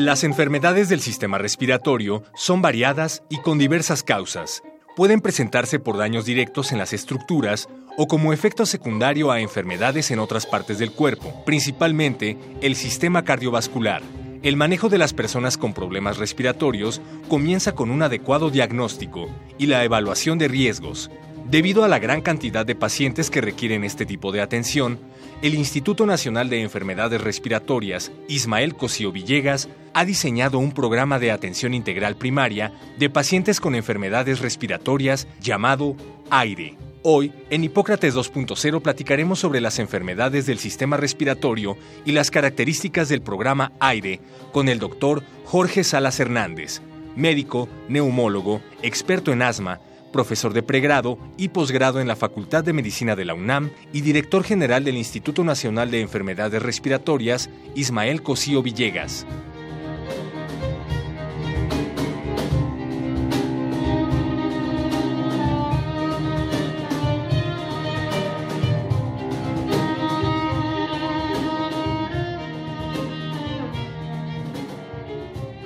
Las enfermedades del sistema respiratorio son variadas y con diversas causas. Pueden presentarse por daños directos en las estructuras o como efecto secundario a enfermedades en otras partes del cuerpo, principalmente el sistema cardiovascular. El manejo de las personas con problemas respiratorios comienza con un adecuado diagnóstico y la evaluación de riesgos. Debido a la gran cantidad de pacientes que requieren este tipo de atención, el Instituto Nacional de Enfermedades Respiratorias, Ismael Cosío Villegas, ha diseñado un programa de atención integral primaria de pacientes con enfermedades respiratorias llamado AIRE. Hoy, en Hipócrates 2.0 platicaremos sobre las enfermedades del sistema respiratorio y las características del programa AIRE con el doctor Jorge Salas Hernández, médico, neumólogo, experto en asma, profesor de pregrado y posgrado en la Facultad de Medicina de la UNAM y director general del Instituto Nacional de Enfermedades Respiratorias, Ismael Cosío Villegas.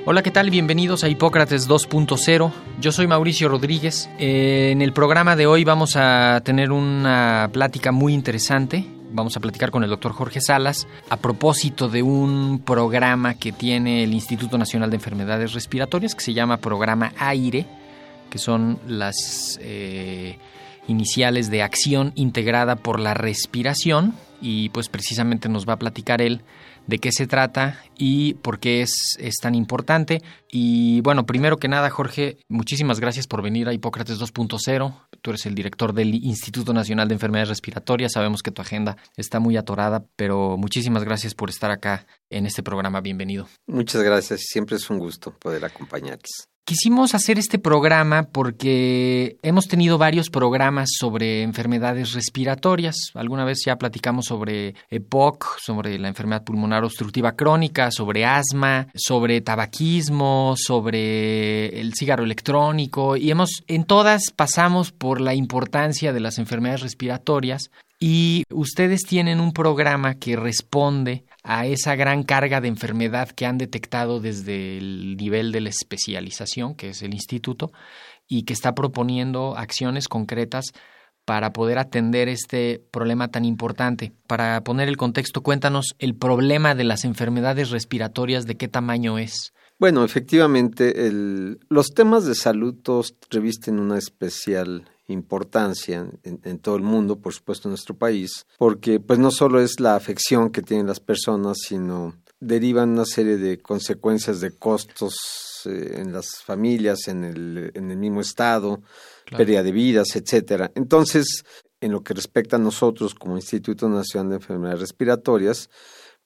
Hola, ¿qué tal? Bienvenidos a Hipócrates 2.0. Yo soy Mauricio Rodríguez. Eh, en el programa de hoy vamos a tener una plática muy interesante. Vamos a platicar con el doctor Jorge Salas a propósito de un programa que tiene el Instituto Nacional de Enfermedades Respiratorias que se llama Programa AIRE, que son las eh, iniciales de acción integrada por la respiración y pues precisamente nos va a platicar él de qué se trata y por qué es, es, tan importante. Y bueno, primero que nada, Jorge, muchísimas gracias por venir a Hipócrates 2.0. Tú eres el director del Instituto Nacional de Enfermedades Respiratorias. Sabemos que tu agenda está muy atorada, pero muchísimas gracias por estar acá en este programa. Bienvenido. Muchas gracias. Siempre es un gusto poder acompañarles. Quisimos hacer este programa porque hemos tenido varios programas sobre enfermedades respiratorias. Alguna vez ya platicamos sobre EPOC, sobre la enfermedad pulmonar obstructiva crónica, sobre asma, sobre tabaquismo, sobre el cigarro electrónico y hemos en todas pasamos por la importancia de las enfermedades respiratorias y ustedes tienen un programa que responde a esa gran carga de enfermedad que han detectado desde el nivel de la especialización, que es el instituto, y que está proponiendo acciones concretas para poder atender este problema tan importante. Para poner el contexto, cuéntanos el problema de las enfermedades respiratorias, de qué tamaño es. Bueno, efectivamente, los temas de salud todos revisten una especial importancia en, en, todo el mundo, por supuesto en nuestro país, porque pues no solo es la afección que tienen las personas, sino derivan una serie de consecuencias de costos eh, en las familias, en el, en el mismo estado, claro. pérdida de vidas, etcétera. Entonces, en lo que respecta a nosotros como Instituto Nacional de Enfermedades Respiratorias,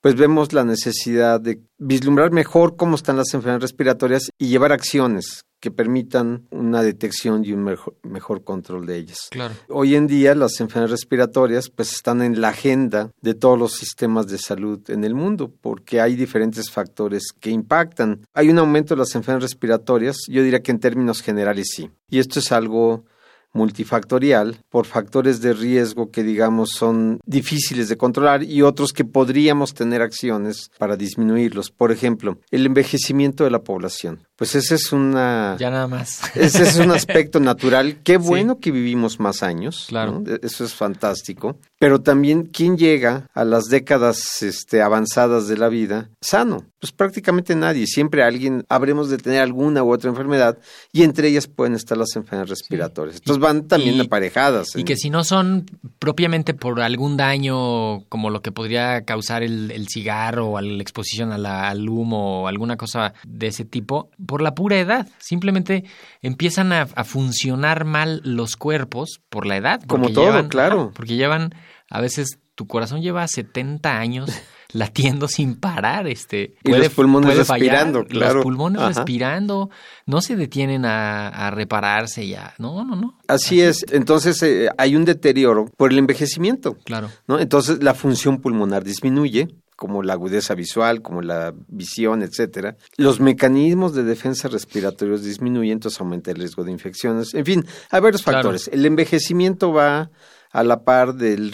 pues vemos la necesidad de vislumbrar mejor cómo están las enfermedades respiratorias y llevar acciones que permitan una detección y un mejor, mejor, control de ellas. Claro. Hoy en día las enfermedades respiratorias pues están en la agenda de todos los sistemas de salud en el mundo porque hay diferentes factores que impactan. Hay un aumento de las enfermedades respiratorias, yo diría que en términos generales sí. Y esto es algo multifactorial por factores de riesgo que digamos son difíciles de controlar y otros que podríamos tener acciones para disminuirlos. Por ejemplo, el envejecimiento de la población. Pues ese es una ya nada más. Ese es un aspecto natural. Qué bueno sí. que vivimos más años. Claro. ¿no? Eso es fantástico. Pero también quién llega a las décadas este, avanzadas de la vida sano. Pues prácticamente nadie. Siempre alguien habremos de tener alguna u otra enfermedad y entre ellas pueden estar las enfermedades respiratorias. Sí. Entonces van también y, aparejadas. Y que si no son propiamente por algún daño como lo que podría causar el, el cigarro o la exposición a la, al humo o alguna cosa de ese tipo, por la pura edad. Simplemente empiezan a, a funcionar mal los cuerpos por la edad. Como todo, llevan, claro. Porque llevan, a veces tu corazón lleva 70 años latiendo sin parar, este. Y los pulmones puede fallar, respirando, claro. Los pulmones Ajá. respirando, no se detienen a, a repararse ya. No, no, no. Así es. Entonces eh, hay un deterioro por el envejecimiento. Claro. ¿no? Entonces la función pulmonar disminuye, como la agudeza visual, como la visión, etcétera. Los mecanismos de defensa respiratorios disminuyen, entonces aumenta el riesgo de infecciones. En fin, hay varios Claro. factores. El envejecimiento va a la par del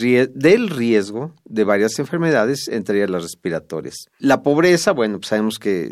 riesgo de varias enfermedades, entre ellas las respiratorias. La pobreza, bueno, pues sabemos que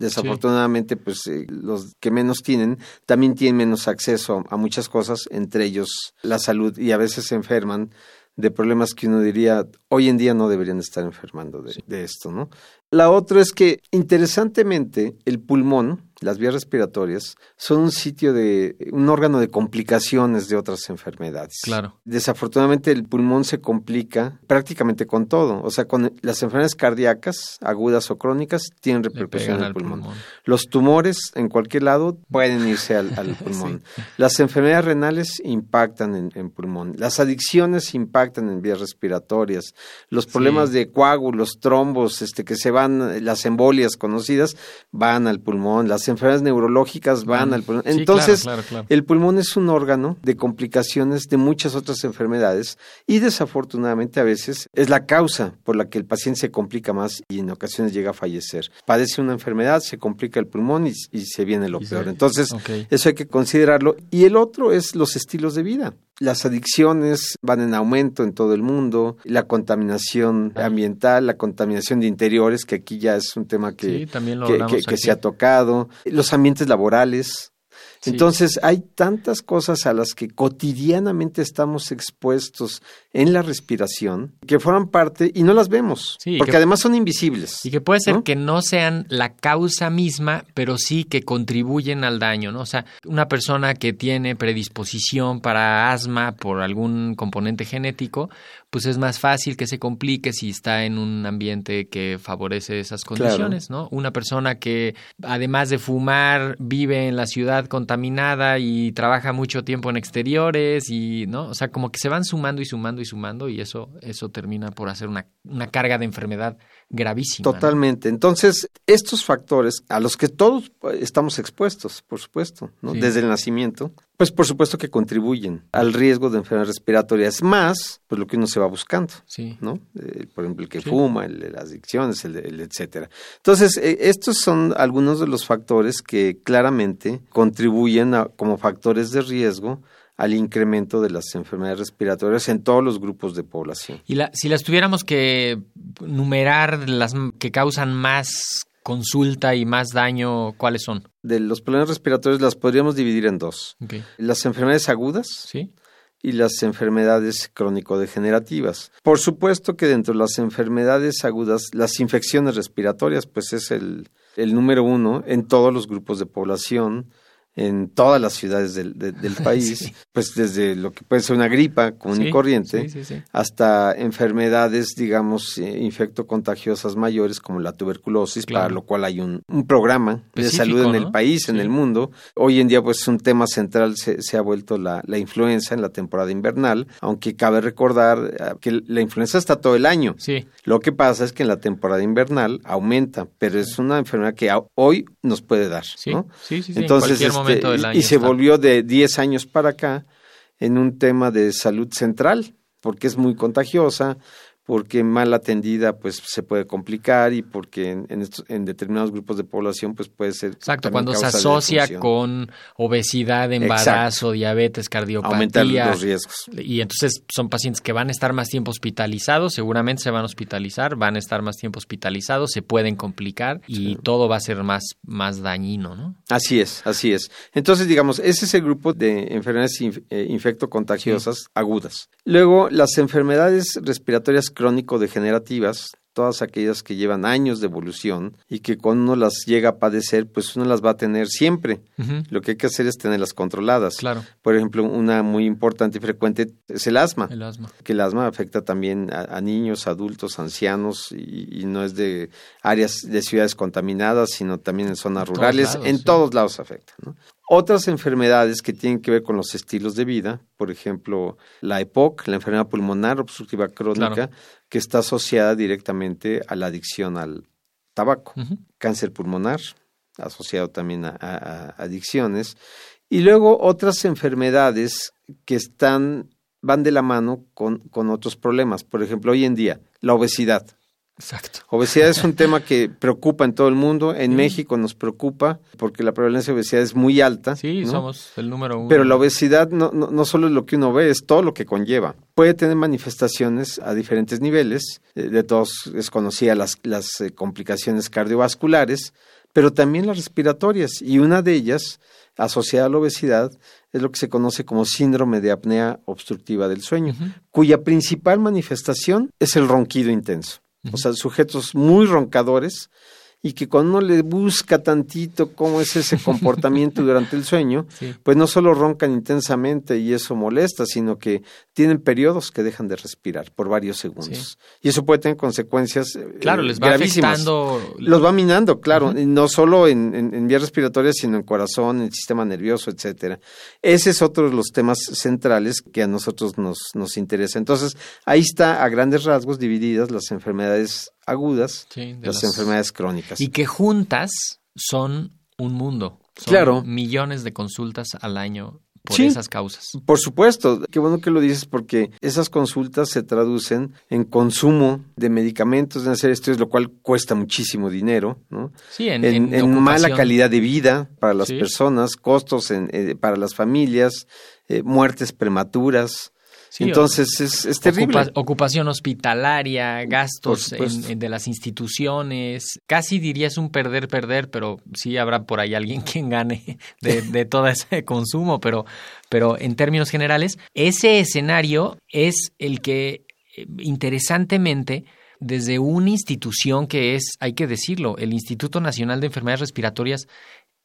desafortunadamente pues eh, los que menos tienen también tienen menos acceso a muchas cosas, entre ellos la salud y a veces se enferman de problemas que uno diría hoy en día no deberían estar enfermando de, de esto, ¿no? La otra es que interesantemente el pulmón, las vías respiratorias, son un sitio de un órgano de complicaciones de otras enfermedades. Claro. Desafortunadamente el pulmón se complica prácticamente con todo, o sea, con las enfermedades cardíacas agudas o crónicas tienen repercusión en el pulmón. pulmón. Los tumores en cualquier lado pueden irse al, al pulmón. Las enfermedades renales impactan en, en pulmón. Las adicciones impactan en vías respiratorias. Los problemas Sí. de coágulos, trombos, este, que se van, las embolias conocidas, van al pulmón. Las enfermedades neurológicas van al pulmón. Sí, Entonces, claro, claro, claro. el pulmón es un órgano de complicaciones de muchas otras enfermedades y desafortunadamente a veces es la causa por la que el paciente se complica más y en ocasiones llega a fallecer. Padece una enfermedad, se complica el pulmón y, y se viene lo Y se- peor. Entonces, eso hay que considerarlo. Y el otro es los estilos de vida. Las adicciones van en aumento en todo el mundo, la contaminación ambiental, la contaminación de interiores, que aquí ya es un tema que, Sí, también lo que- se ha tocado, los ambientes laborales. Sí. Entonces, hay tantas cosas a las que cotidianamente estamos expuestos en la respiración que forman parte y no las vemos, Sí, porque que- además son invisibles. Y que puede ser ¿no? que no sean la causa misma, pero sí que contribuyen al daño, ¿no? O sea, una persona que tiene predisposición para asma por algún componente genético, pues es más fácil que se complique si está en un ambiente que favorece esas condiciones, ¿no? Una persona que además de fumar vive en la ciudad contaminada y trabaja mucho tiempo en exteriores y, ¿no? O sea, como que se van sumando y sumando y sumando y eso eso termina por hacer una, una carga de enfermedad gravísima. ¿no? Totalmente. Entonces, estos factores a los que todos eh, estamos expuestos, por supuesto, ¿no? Sí. desde el nacimiento, pues por supuesto que contribuyen al riesgo de enfermedades respiratorias, más pues lo que uno se va buscando. Sí. ¿no? Eh, por ejemplo, el que Sí. fuma, el de las adicciones, el, el etcétera. Entonces, eh, estos son algunos de los factores que claramente contribuyen a- como factores de riesgo al incremento de las enfermedades respiratorias en todos los grupos de población. Y la, si las tuviéramos que numerar las que causan más consulta y más daño, ¿cuáles son? De los problemas respiratorios las podríamos dividir en dos. Las enfermedades agudas ¿Sí? y las enfermedades crónico-degenerativas. Por supuesto que dentro de las enfermedades agudas, las infecciones respiratorias, pues es el, el número uno en todos los grupos de población, en todas las ciudades del, de- del país, Sí. pues desde lo que puede ser una gripa común y corriente, sí, hasta enfermedades, digamos, eh, infectocontagiosas mayores como la tuberculosis, Claro. para lo cual hay un, un programa de salud en el país, en el mundo. Hoy en día, pues, un tema central se, se ha vuelto la, la influenza en la temporada invernal, aunque cabe recordar eh, que la influenza está todo el año. Sí, Lo que pasa es que en la temporada invernal aumenta, pero es una enfermedad que a- hoy nos puede dar, sí, ¿no? sí, sí, sí, en Entonces, este, momento del año. y se está. volvió de 10 años para acá en un tema de salud central, porque es muy contagiosa, porque mal atendida pues se puede complicar y porque en, en, estos- en determinados grupos de población pues puede ser Exacto, cuando se asocia con obesidad, embarazo, diabetes, aumentar cardiopatía. los riesgos. Y entonces son pacientes que van a estar más tiempo hospitalizados, seguramente se van a hospitalizar, van a estar más tiempo hospitalizados, se pueden complicar y todo va a ser más, más dañino, ¿no? Así es, así es. Entonces, digamos, ese es el grupo de enfermedades inf- eh, infectocontagiosas agudas. Luego, las enfermedades respiratorias crónico-degenerativas, todas aquellas que llevan años de evolución y que cuando uno las llega a padecer, pues uno las va a tener siempre. Lo que hay que hacer es tenerlas controladas. Claro, Por ejemplo, una muy importante y frecuente es el asma. el asma. que el asma afecta también a, a niños, adultos, ancianos y, y no es de áreas de ciudades contaminadas, sino también en zonas rurales, lados, en sí. todos lados afecta. ¿no? Otras enfermedades que tienen que ver con los estilos de vida, por ejemplo, la EPOC, la enfermedad pulmonar obstructiva crónica, que está asociada directamente a la adicción al tabaco, cáncer pulmonar, asociado también a, adicciones, y luego otras enfermedades que están van de la mano con, con otros problemas. Por ejemplo, hoy en día, la obesidad. Exacto. Obesidad es un tema que preocupa en todo el mundo. En México nos preocupa porque la prevalencia de obesidad es muy alta. Sí, somos el número uno. Pero la obesidad no, no, no, solo es lo que uno ve, es todo lo que conlleva. Puede tener manifestaciones a diferentes niveles. Eh, de todos es conocida las, las eh, complicaciones cardiovasculares, pero también las respiratorias. Y una de ellas, asociada a la obesidad, es lo que se conoce como síndrome de apnea obstructiva del sueño, cuya principal manifestación es el ronquido intenso. O sea, sujetos muy roncadores y que cuando uno le busca tantito cómo es ese comportamiento durante el sueño, pues no solo roncan intensamente y eso molesta, sino que tienen periodos que dejan de respirar por varios segundos. Y eso puede tener consecuencias eh, claro, les va Afectando... Los va minando, claro, no solo en, en, vías respiratorias, sino en corazón, en el sistema nervioso, etcétera. Ese es otro de los temas centrales que a nosotros nos, nos interesa. Entonces, ahí está a grandes rasgos divididas las enfermedades agudas, las, enfermedades crónicas. Y que juntas son un mundo. Son claro. millones de consultas al año por esas causas. Por supuesto, qué bueno que lo dices porque esas consultas se traducen en consumo de medicamentos, de hacer estudios, lo cual cuesta muchísimo dinero, ¿no? Sí, en, en, mala calidad de vida para las personas, costos eh, para las familias, eh, muertes prematuras. Entonces es, terrible. ocupación hospitalaria, gastos de las instituciones. Casi dirías un perder-perder, pero sí habrá por ahí alguien quien gane de, todo ese consumo. Pero, pero en términos generales, ese escenario es el que, eh, interesantemente, desde una institución que es, hay que decirlo, el Instituto Nacional de Enfermedades Respiratorias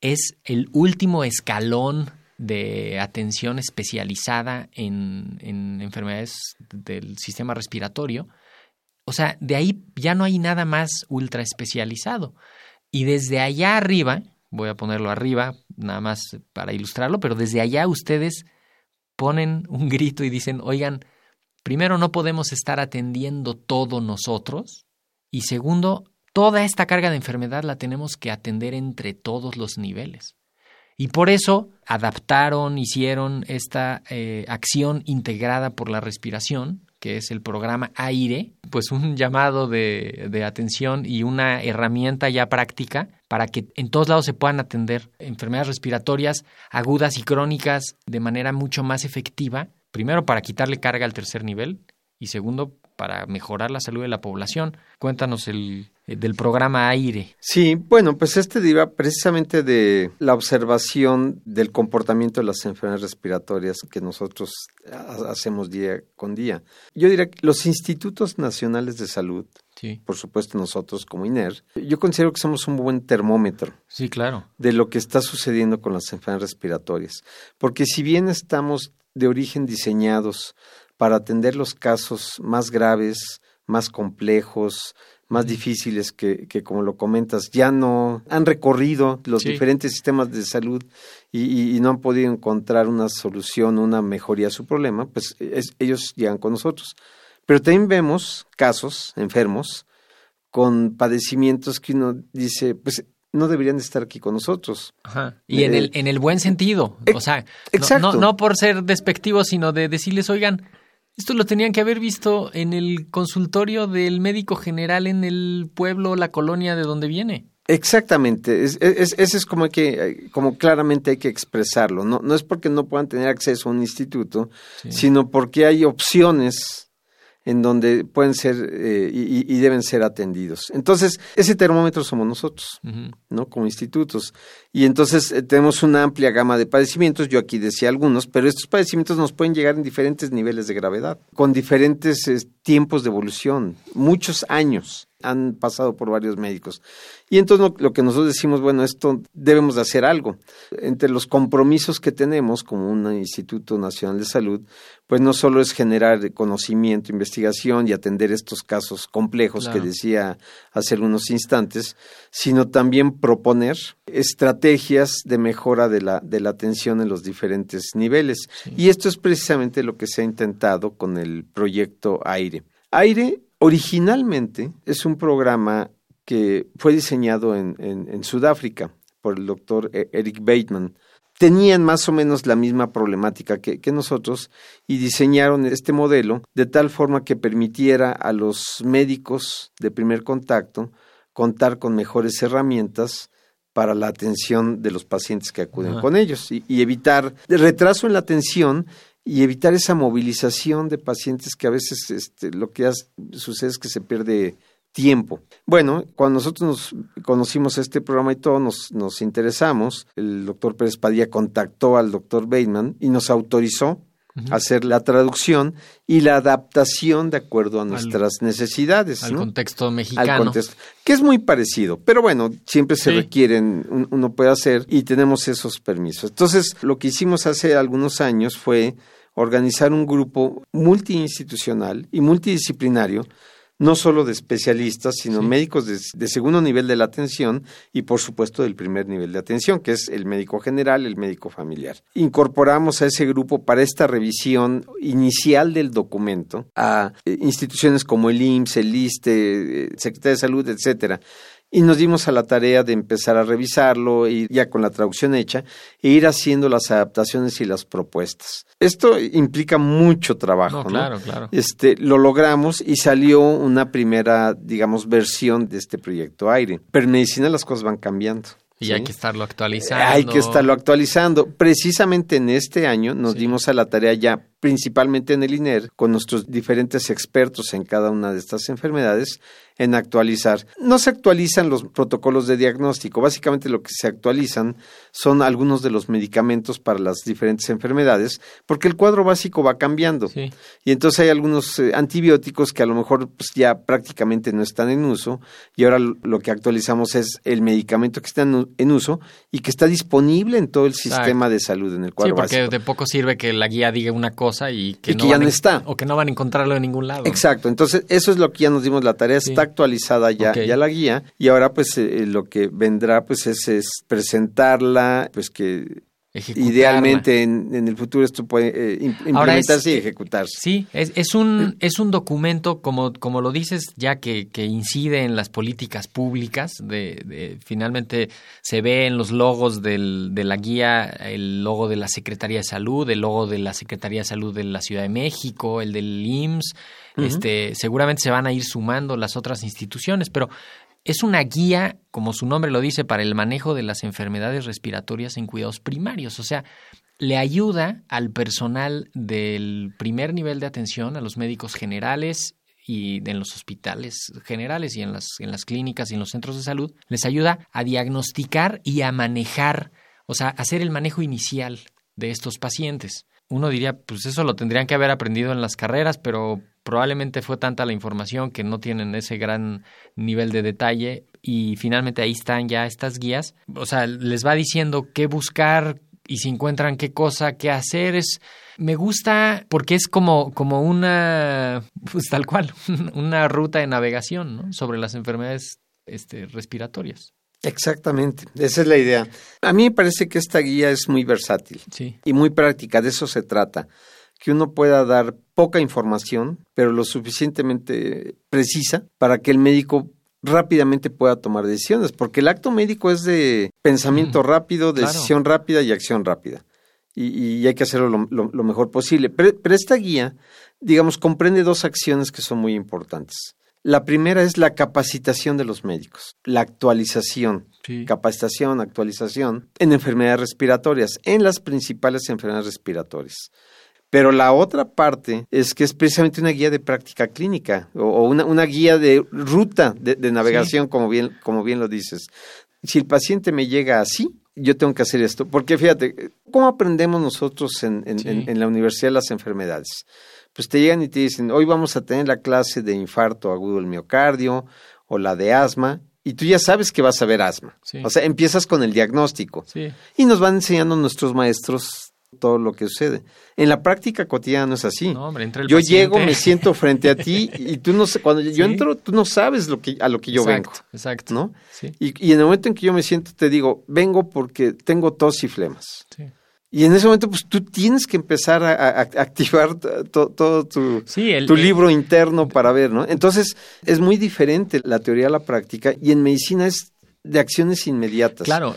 es el último escalón de atención especializada en, enfermedades del sistema respiratorio. O sea, de ahí ya no hay nada más ultra especializado. Y desde allá arriba, voy a ponerlo arriba, nada más para ilustrarlo, pero desde allá ustedes ponen un grito y dicen, oigan, primero no podemos estar atendiendo todo nosotros y segundo, toda esta carga de enfermedad la tenemos que atender entre todos los niveles. Y por eso adaptaron, hicieron esta eh, acción integrada por la respiración, que es el programa AIRE, pues un llamado de, de, atención y una herramienta ya práctica para que en todos lados se puedan atender enfermedades respiratorias agudas y crónicas de manera mucho más efectiva, primero para quitarle carga al tercer nivel y segundo para mejorar la salud de la población. Cuéntanos el, eh, del programa AIRE. Sí, bueno, pues este deriva precisamente de la observación del comportamiento de las enfermedades respiratorias que nosotros hacemos día con día. Yo diría que los institutos nacionales de salud, sí. por supuesto nosotros como INER, yo considero que somos un buen termómetro. Sí, claro. De lo que está sucediendo con las enfermedades respiratorias. Porque si bien estamos de origen diseñados para atender los casos más graves, más complejos, más difíciles que, que, como lo comentas, ya no han recorrido los diferentes sistemas de salud y, no han podido encontrar una solución, una mejoría a su problema, pues ellos llegan con nosotros. Pero también vemos casos enfermos con padecimientos que uno dice, pues no deberían estar aquí con nosotros. Ajá. Y en, el, en el buen sentido. O sea, no, no, por ser despectivo, sino de decirles, oigan, esto lo tenían que haber visto en el consultorio del médico general en el pueblo, la colonia de donde viene. Exactamente, es, es, ese es como que, como claramente hay que expresarlo. No, no es porque no puedan tener acceso a un instituto, sino porque hay opciones en donde pueden ser eh, y, deben ser atendidos. Entonces, ese termómetro somos nosotros, ¿no? Como institutos. Y entonces eh, tenemos una amplia gama de padecimientos, yo aquí decía algunos, pero estos padecimientos nos pueden llegar en diferentes niveles de gravedad, con diferentes eh, tiempos de evolución, muchos años. Han pasado por varios médicos. Y entonces lo, lo, que nosotros decimos, bueno, esto debemos de hacer algo. Entre los compromisos que tenemos como un Instituto Nacional de Salud, pues no solo es generar conocimiento, investigación y atender estos casos complejos que decía hace algunos instantes, sino también proponer estrategias de mejora de la, de la atención en los diferentes niveles. Y esto es precisamente lo que se ha intentado con el proyecto AIRE. AIRE originalmente es un programa que fue diseñado en, en Sudáfrica por el doctor e-, Eric Bateman. Tenían más o menos la misma problemática que, nosotros y diseñaron este modelo de tal forma que permitiera a los médicos de primer contacto contar con mejores herramientas para la atención de los pacientes que acuden con ellos y, y evitar el retraso en la atención y evitar esa movilización de pacientes que a veces este, lo que sucede es que se pierde tiempo. Bueno, cuando nosotros nos conocimos este programa y todo, nos, nos interesamos, el doctor Pérez Padilla contactó al doctor Bateman y nos autorizó hacer la traducción y la adaptación de acuerdo a nuestras necesidades. Al contexto mexicano. Al contexto, que es muy parecido, pero bueno, siempre se requieren, uno puede hacer y tenemos esos permisos. Entonces, lo que hicimos hace algunos años fue organizar un grupo multiinstitucional y multidisciplinario no solo de especialistas, sino médicos de, segundo nivel de la atención y por supuesto del primer nivel de atención, que es el médico general, el médico familiar. Incorporamos a ese grupo para esta revisión inicial del documento a eh, instituciones como el IMSS, el ISTE, eh, Secretaría de Salud, etcétera, y nos dimos a la tarea de empezar a revisarlo y ya con la traducción hecha e ir haciendo las adaptaciones y las propuestas. Esto implica mucho trabajo, ¿no? Claro, claro. Este, lo logramos y salió una primera, digamos, versión de este proyecto aire. Pero en medicina las cosas van cambiando. Y hay que estarlo actualizando. Hay que estarlo actualizando. Precisamente en este año nos dimos a la tarea ya principalmente en el INER, con nuestros diferentes expertos en cada una de estas enfermedades, en actualizar. No se actualizan los protocolos de diagnóstico, básicamente lo que se actualizan son algunos de los medicamentos para las diferentes enfermedades, porque el cuadro básico va cambiando. Y entonces hay algunos eh, antibióticos que a lo mejor pues, ya prácticamente no están en uso, y ahora lo que actualizamos es el medicamento que está en, uso y que está disponible en todo el sistema de salud en el cuadro sí, porque de poco sirve que la guía diga una cosa y que, ya no está. O que no van a encontrarlo en ningún lado. Exacto, entonces eso es lo que ya nos dimos la tarea, está actualizada ya, ya la guía. Y ahora pues eh, lo que vendrá pues es, es presentarla, pues que Idealmente en, el futuro esto puede eh, implementarse y ejecutarse. Sí, es, es, un, es un documento, como, como lo dices, ya que, que incide en las políticas públicas. De, finalmente se ve en los logos del, de la guía el logo de la Secretaría de Salud, el logo de la Secretaría de Salud de la Ciudad de México, el del IMSS. este, seguramente se van a ir sumando las otras instituciones, pero es una guía, como su nombre lo dice, para el manejo de las enfermedades respiratorias en cuidados primarios. O sea, le ayuda al personal del primer nivel de atención, a los médicos generales y en los hospitales generales y en las, en las clínicas y en los centros de salud, les ayuda a diagnosticar y a manejar, o sea, hacer el manejo inicial de estos pacientes. Uno diría, pues eso lo tendrían que haber aprendido en las carreras, pero probablemente fue tanta la información que no tienen ese gran nivel de detalle y finalmente ahí están ya estas guías. O sea, les va diciendo qué buscar y si encuentran qué cosa, qué hacer. Es, me gusta porque es como, como una, pues tal cual, una ruta de navegación ¿no? sobre las enfermedades este, respiratorias. Exactamente, esa es la idea. A mí me parece que esta guía es muy versátil y muy práctica, de eso se trata que uno pueda dar poca información, pero lo suficientemente precisa para que el médico rápidamente pueda tomar decisiones, porque el acto médico es de pensamiento rápido, decisión rápida y acción rápida. Y, hay que hacerlo lo, mejor posible. Pero, esta guía, digamos, comprende dos acciones que son muy importantes. La primera es la capacitación de los médicos, la actualización, capacitación, actualización en enfermedades respiratorias, en las principales enfermedades respiratorias. Pero la otra parte es que es precisamente una guía de práctica clínica o, una, una, guía de ruta de, navegación, como, bien, como bien lo dices. Si el paciente me llega así, yo tengo que hacer esto. Porque fíjate, ¿cómo aprendemos nosotros en, en, en, la universidad las enfermedades? Pues te llegan y te dicen, hoy vamos a tener la clase de infarto agudo del miocardio, o la de asma, y tú ya sabes que vas a ver asma. Sí. O sea, empiezas con el diagnóstico. Sí. Y nos van enseñando nuestros maestros todo lo que sucede. En la práctica cotidiana no es así. No, hombre, entra el yo paciente. llego, me siento frente a ti y tú no cuando yo entro, tú no sabes lo que, a lo que yo exacto, vengo, Exacto. ¿no? Sí, Y, y en el momento en que yo me siento, te digo, vengo porque tengo tos y flemas. sí. Y en ese momento, pues tú tienes que empezar a, a- a activar to- to- todo tu, Sí, el- tu el- libro interno para ver, ¿no? Entonces, es muy diferente la teoría a la práctica y en medicina es de acciones inmediatas. Claro,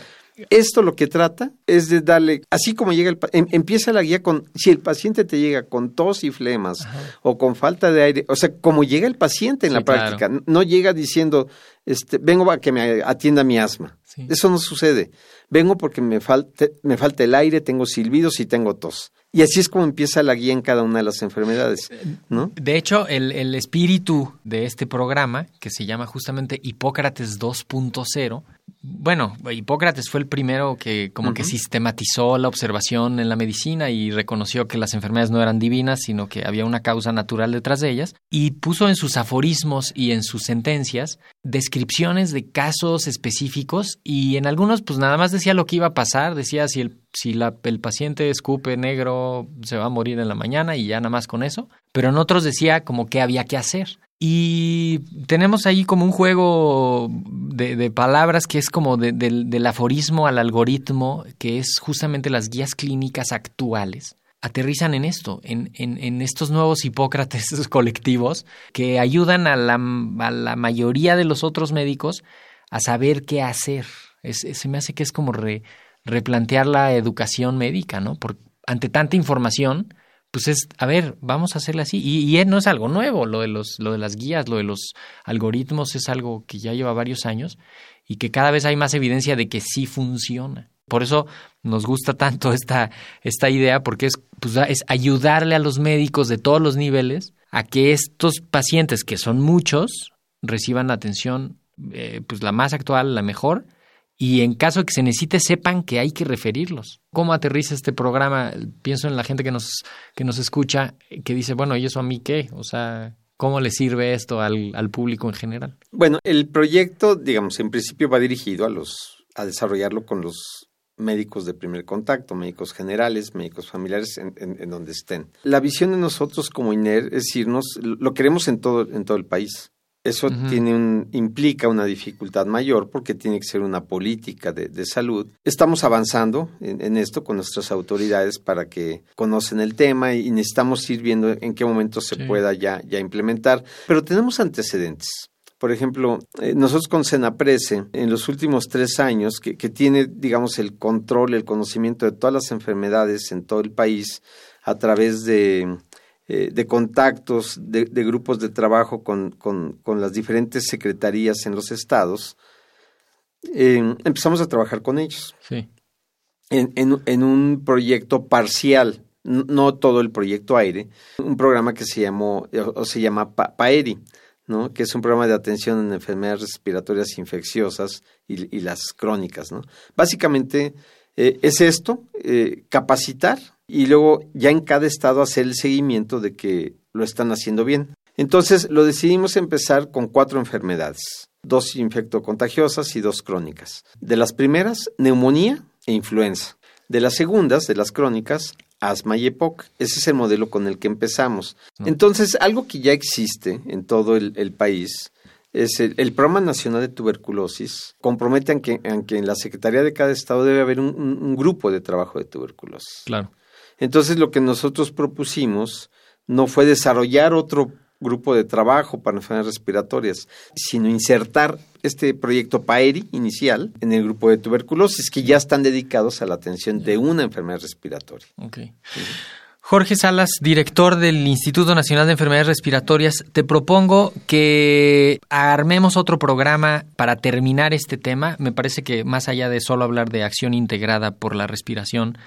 Esto lo que trata es de darle, así como llega el em- empieza la guía con, si el paciente te llega con tos y flemas o con falta de aire, o sea, como llega el paciente en Sí, la práctica, no llega diciendo, este, vengo a que me atienda mi asma. Sí. Eso no sucede. Vengo porque me falta, me falta el aire, tengo silbidos y tengo tos. Y así es como empieza la guía en cada una de las enfermedades, ¿no? De hecho, el, el espíritu de este programa, que se llama justamente Hipócrates 2.0, bueno, Hipócrates fue el primero que como que sistematizó la observación en la medicina y reconoció que las enfermedades no eran divinas, sino que había una causa natural detrás de ellas, y puso en sus aforismos y en sus sentencias descripciones de casos específicos y en algunos pues nada más decía lo que iba a pasar, decía si el si el paciente escupe negro se va a morir en la mañana y ya nada más con eso, pero en otros decía como qué había que hacer. Y tenemos ahí como un juego de, palabras que es como de- del, del aforismo al algoritmo, que es justamente las guías clínicas actuales. Aterrizan en esto, en, en, en estos nuevos Hipócrates colectivos que ayudan a la, a la mayoría de los otros médicos a saber qué hacer. Es- se me hace que es como re- replantear la educación médica, ¿no? Por, ante tanta información, pues es, a ver, vamos a hacerle así. Y, y no es algo nuevo, lo de, los, lo de las guías, lo de los algoritmos es algo que ya lleva varios años y que cada vez hay más evidencia de que sí funciona. Por eso nos gusta tanto esta, esta idea, porque es, pues, es ayudarle a los médicos de todos los niveles a que estos pacientes, que son muchos, reciban atención eh, pues la más actual, la mejor, y en caso de que se necesite sepan que hay que referirlos. ¿Cómo aterriza este programa? Pienso en la gente que nos, que nos escucha, que dice, bueno, ¿y eso a mí qué? O sea, ¿cómo le sirve esto al, al público en general? Bueno, el proyecto, digamos, en principio va dirigido a los, a desarrollarlo con los médicos de primer contacto, médicos generales, médicos familiares, en, en- en donde estén. La visión de nosotros como INER es irnos, lo queremos en todo, en todo el país. Eso tiene un, implica una dificultad mayor porque tiene que ser una política de, de salud. Estamos avanzando en, en esto con nuestras autoridades para que conocen el tema y necesitamos ir viendo en qué momento se Sí. pueda ya, ya implementar. Pero tenemos antecedentes. Por ejemplo, eh, nosotros con Senaprece, en los últimos tres años, que, que tiene, digamos, el control, el conocimiento de todas las enfermedades en todo el país a través de, eh, de contactos, de, de grupos de trabajo con, con- con las diferentes secretarías en los estados, eh, empezamos a trabajar con ellos Sí. en, en- en un proyecto parcial, no todo el proyecto aire, un programa que se llamó o, o se llama Pa- PAERI, ¿no? que es un programa de atención en enfermedades respiratorias infecciosas y, y las crónicas. ¿no? Básicamente eh, es esto, eh, capacitar y luego ya en cada estado hacer el seguimiento de que lo están haciendo bien. Entonces lo decidimos empezar con cuatro enfermedades, dos infectocontagiosas y dos crónicas. De las primeras, neumonía e influenza. De las segundas, de las crónicas, asma y EPOC. Ese es el modelo con el que empezamos. Entonces, algo que ya existe en todo el, el país es el, el Programa Nacional de Tuberculosis. Compromete a que, a que en la Secretaría de cada estado debe haber un, un- un grupo de trabajo de tuberculosis. Claro. Entonces lo que nosotros propusimos no fue desarrollar otro grupo de trabajo para enfermedades respiratorias, sino insertar este proyecto PAERI inicial en el grupo de tuberculosis, que ya están dedicados a la atención de una enfermedad respiratoria. Jorge Salas, director del Instituto Nacional de Enfermedades Respiratorias, te propongo que armemos otro programa para terminar este tema. Me parece que más allá de solo hablar de acción integrada por la respiración,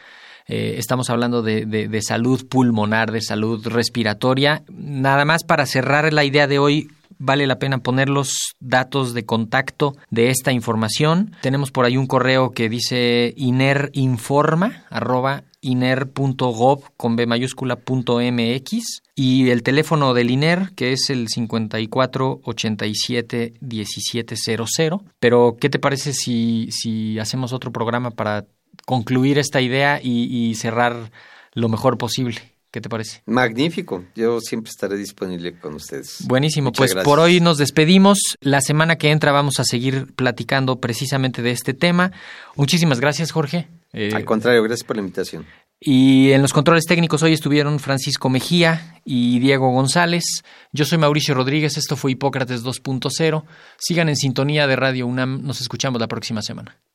eh, estamos hablando de, de- salud pulmonar, de salud respiratoria. Nada más para cerrar la idea de hoy, vale la pena poner los datos de contacto de esta información. Tenemos por ahí un correo que dice inerinforma, arroba iner.gov con B mayúscula punto MX y el teléfono del INER que es el 54 87 1700. Pero, ¿qué te parece si, si hacemos otro programa para concluir esta idea y, y cerrar lo mejor posible? ¿Qué te parece? Magnífico. Yo siempre estaré disponible con ustedes. Buenísimo. Muchas pues gracias. por hoy nos despedimos. La semana que entra vamos a seguir platicando precisamente de este tema. Muchísimas gracias, Jorge. Eh, Al contrario, gracias por la invitación. y en los controles técnicos hoy estuvieron Francisco Mejía y Diego González. Yo soy Mauricio Rodríguez. Esto fue Hipócrates 2.0. Sigan en sintonía de Radio UNAM. Nos escuchamos la próxima semana.